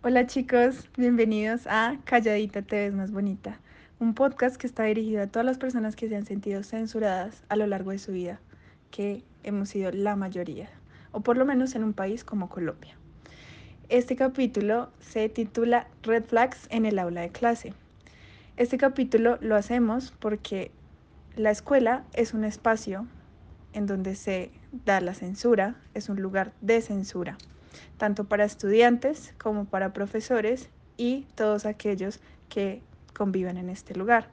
Hola chicos, bienvenidos a Calladita te ves más bonita, un podcast que está dirigido a todas las personas que se han sentido censuradas a lo largo de su vida, que hemos sido la mayoría, o por lo menos en un país como Colombia. Este capítulo se titula Red Flags en el aula de clase. Este capítulo lo hacemos porque la escuela es un espacio en donde se da la censura, es un lugar de censura tanto para estudiantes como para profesores y todos aquellos que conviven en este lugar.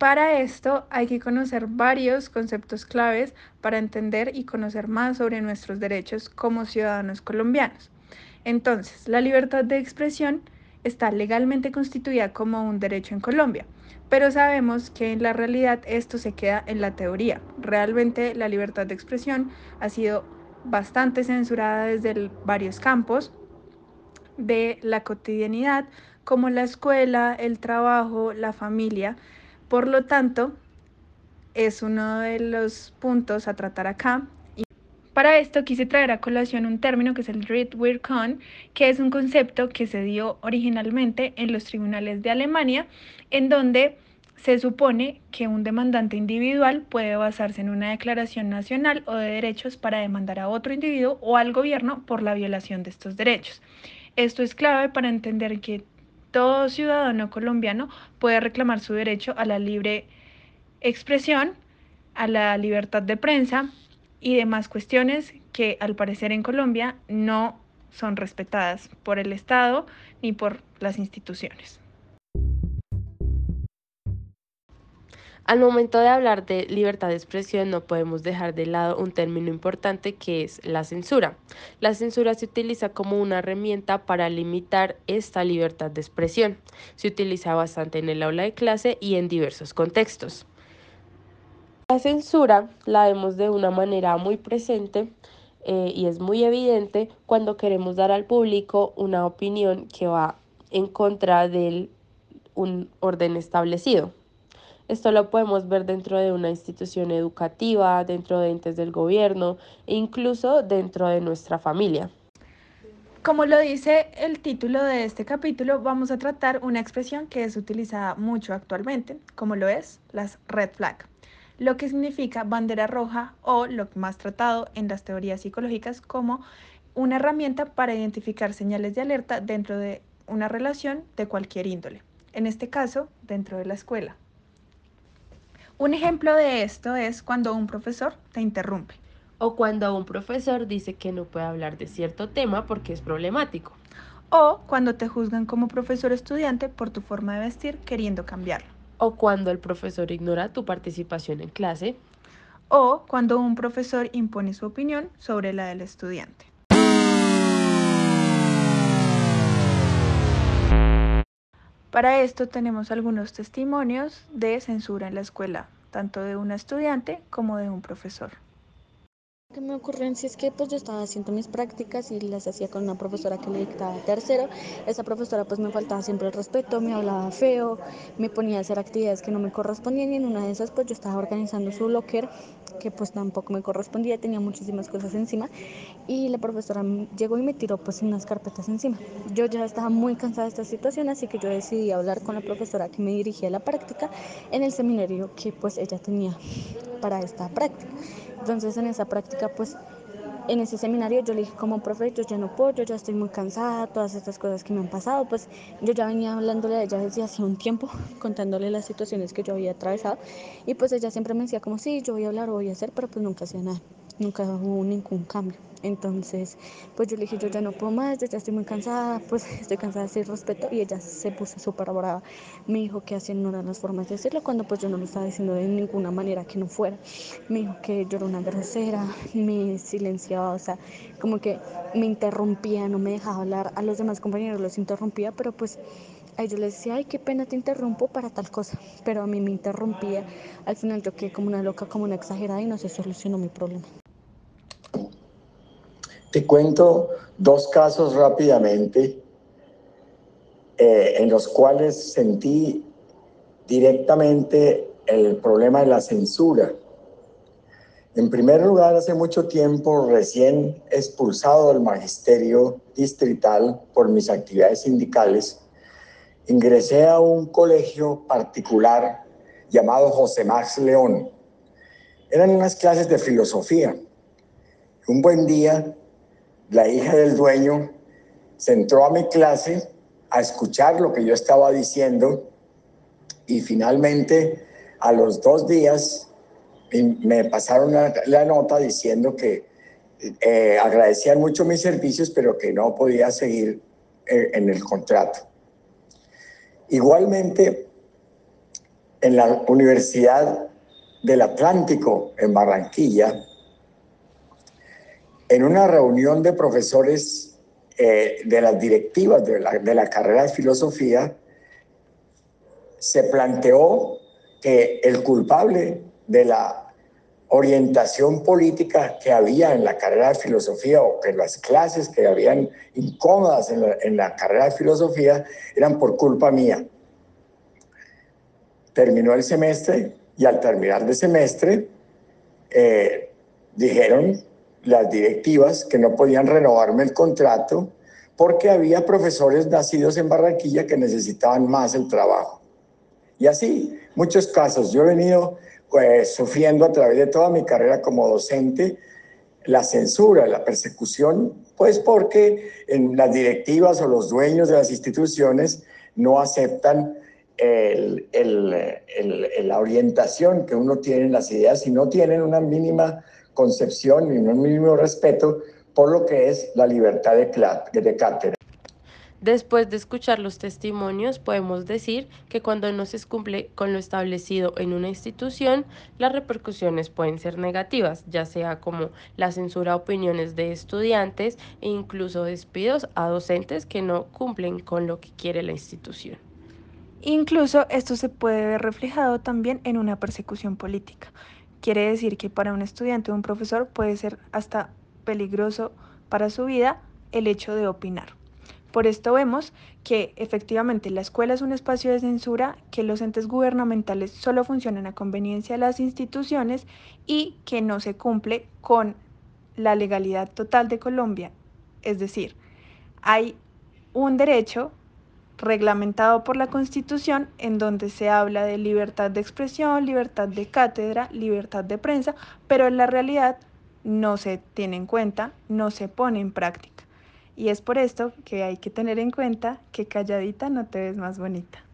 Para esto hay que conocer varios conceptos claves para entender y conocer más sobre nuestros derechos como ciudadanos colombianos. Entonces, la libertad de expresión está legalmente constituida como un derecho en Colombia, pero sabemos que en la realidad esto se queda en la teoría. Realmente la libertad de expresión ha sido bastante censurada desde varios campos de la cotidianidad, como la escuela, el trabajo, la familia. Por lo tanto, es uno de los puntos a tratar acá. Y para esto quise traer a colación un término que es el Read Weird Con, que es un concepto que se dio originalmente en los tribunales de Alemania, en donde se supone que un demandante individual puede basarse en una declaración nacional o de derechos para demandar a otro individuo o al gobierno por la violación de estos derechos. Esto es clave para entender que todo ciudadano colombiano puede reclamar su derecho a la libre expresión, a la libertad de prensa y demás cuestiones que al parecer en Colombia no son respetadas por el Estado ni por las instituciones. Al momento de hablar de libertad de expresión no podemos dejar de lado un término importante que es la censura. La censura se utiliza como una herramienta para limitar esta libertad de expresión. Se utiliza bastante en el aula de clase y en diversos contextos. La censura la vemos de una manera muy presente eh, y es muy evidente cuando queremos dar al público una opinión que va en contra de un orden establecido. Esto lo podemos ver dentro de una institución educativa, dentro de entes del gobierno e incluso dentro de nuestra familia. Como lo dice el título de este capítulo, vamos a tratar una expresión que es utilizada mucho actualmente, como lo es las red flag, lo que significa bandera roja o lo más tratado en las teorías psicológicas como una herramienta para identificar señales de alerta dentro de una relación de cualquier índole, en este caso dentro de la escuela. Un ejemplo de esto es cuando un profesor te interrumpe. O cuando un profesor dice que no puede hablar de cierto tema porque es problemático. O cuando te juzgan como profesor estudiante por tu forma de vestir queriendo cambiarlo. O cuando el profesor ignora tu participación en clase. O cuando un profesor impone su opinión sobre la del estudiante. Para esto tenemos algunos testimonios de censura en la escuela, tanto de una estudiante como de un profesor que me ocurrencia es que pues yo estaba haciendo mis prácticas y las hacía con una profesora que le dictaba tercero. Esa profesora pues me faltaba siempre el respeto, me hablaba feo, me ponía a hacer actividades que no me correspondían y en una de esas pues yo estaba organizando su locker que pues tampoco me correspondía, tenía muchísimas cosas encima y la profesora llegó y me tiró pues unas carpetas encima. Yo ya estaba muy cansada de esta situación así que yo decidí hablar con la profesora que me dirigía la práctica en el seminario que pues ella tenía para esta práctica. Entonces en esa práctica pues en ese seminario yo le dije como profe, yo ya no puedo, yo ya estoy muy cansada, todas estas cosas que me han pasado, pues yo ya venía hablándole a ella desde hace un tiempo, contándole las situaciones que yo había atravesado y pues ella siempre me decía como sí, yo voy a hablar, voy a hacer, pero pues nunca hacía nada, nunca hubo ningún cambio. Entonces, pues yo le dije, yo ya no puedo más, yo ya estoy muy cansada, pues estoy cansada de ese respeto y ella se puso súper brava. Me dijo que así no eran las formas de decirlo cuando pues yo no lo estaba diciendo de ninguna manera que no fuera. Me dijo que yo era una grosera, me silenciaba, o sea, como que me interrumpía, no me dejaba hablar. A los demás compañeros los interrumpía, pero pues a ellos les decía, ay, qué pena te interrumpo para tal cosa, pero a mí me interrumpía. Al final yo quedé como una loca, como una exagerada y no se solucionó mi problema. Te cuento dos casos rápidamente eh, en los cuales sentí directamente el problema de la censura. En primer lugar, hace mucho tiempo, recién expulsado del magisterio distrital por mis actividades sindicales, ingresé a un colegio particular llamado José Max León. Eran unas clases de filosofía. Un buen día, la hija del dueño se entró a mi clase a escuchar lo que yo estaba diciendo y finalmente a los dos días me pasaron la, nota diciendo que eh, agradecían mucho mis servicios, pero que no podía seguir eh, en el contrato. Igualmente, en la Universidad del Atlántico, en Barranquilla, en una reunión de profesores eh, de las directivas de la, de la carrera de filosofía, se planteó que el culpable de la orientación política que había en la carrera de filosofía o que las clases que habían incómodas en la, carrera de filosofía eran por culpa mía. Terminó el semestre y al terminar el semestre eh, dijeron las directivas que no podían renovarme el contrato porque había profesores nacidos en Barranquilla que necesitaban más el trabajo. Y así, muchos casos. Yo he venido pues, sufriendo a través de toda mi carrera como docente la censura, la persecución, pues porque en las directivas o los dueños de las instituciones no aceptan la orientación que uno tiene en las ideas y no tienen una mínima concepción ni un mínimo respeto por lo que es la libertad de, de cátedra. Después de escuchar los testimonios, podemos decir que cuando no se cumple con lo establecido en una institución, las repercusiones pueden ser negativas, ya sea como la censura a opiniones de estudiantes e incluso despidos a docentes que no cumplen con lo que quiere la institución. Incluso esto se puede ver reflejado también en una persecución política. Quiere decir que para un estudiante o un profesor puede ser hasta peligroso para su vida el hecho de opinar. Por esto vemos que efectivamente la escuela es un espacio de censura, que los entes gubernamentales solo funcionan a conveniencia de las instituciones y que no se cumple con la legalidad total de Colombia. Es decir, hay un derecho reglamentado por la Constitución en donde se habla de libertad de expresión, libertad de cátedra, libertad de prensa, pero en la realidad no se tiene en cuenta, no se pone en práctica. Y es por esto que hay que tener en cuenta que calladita no te ves más bonita.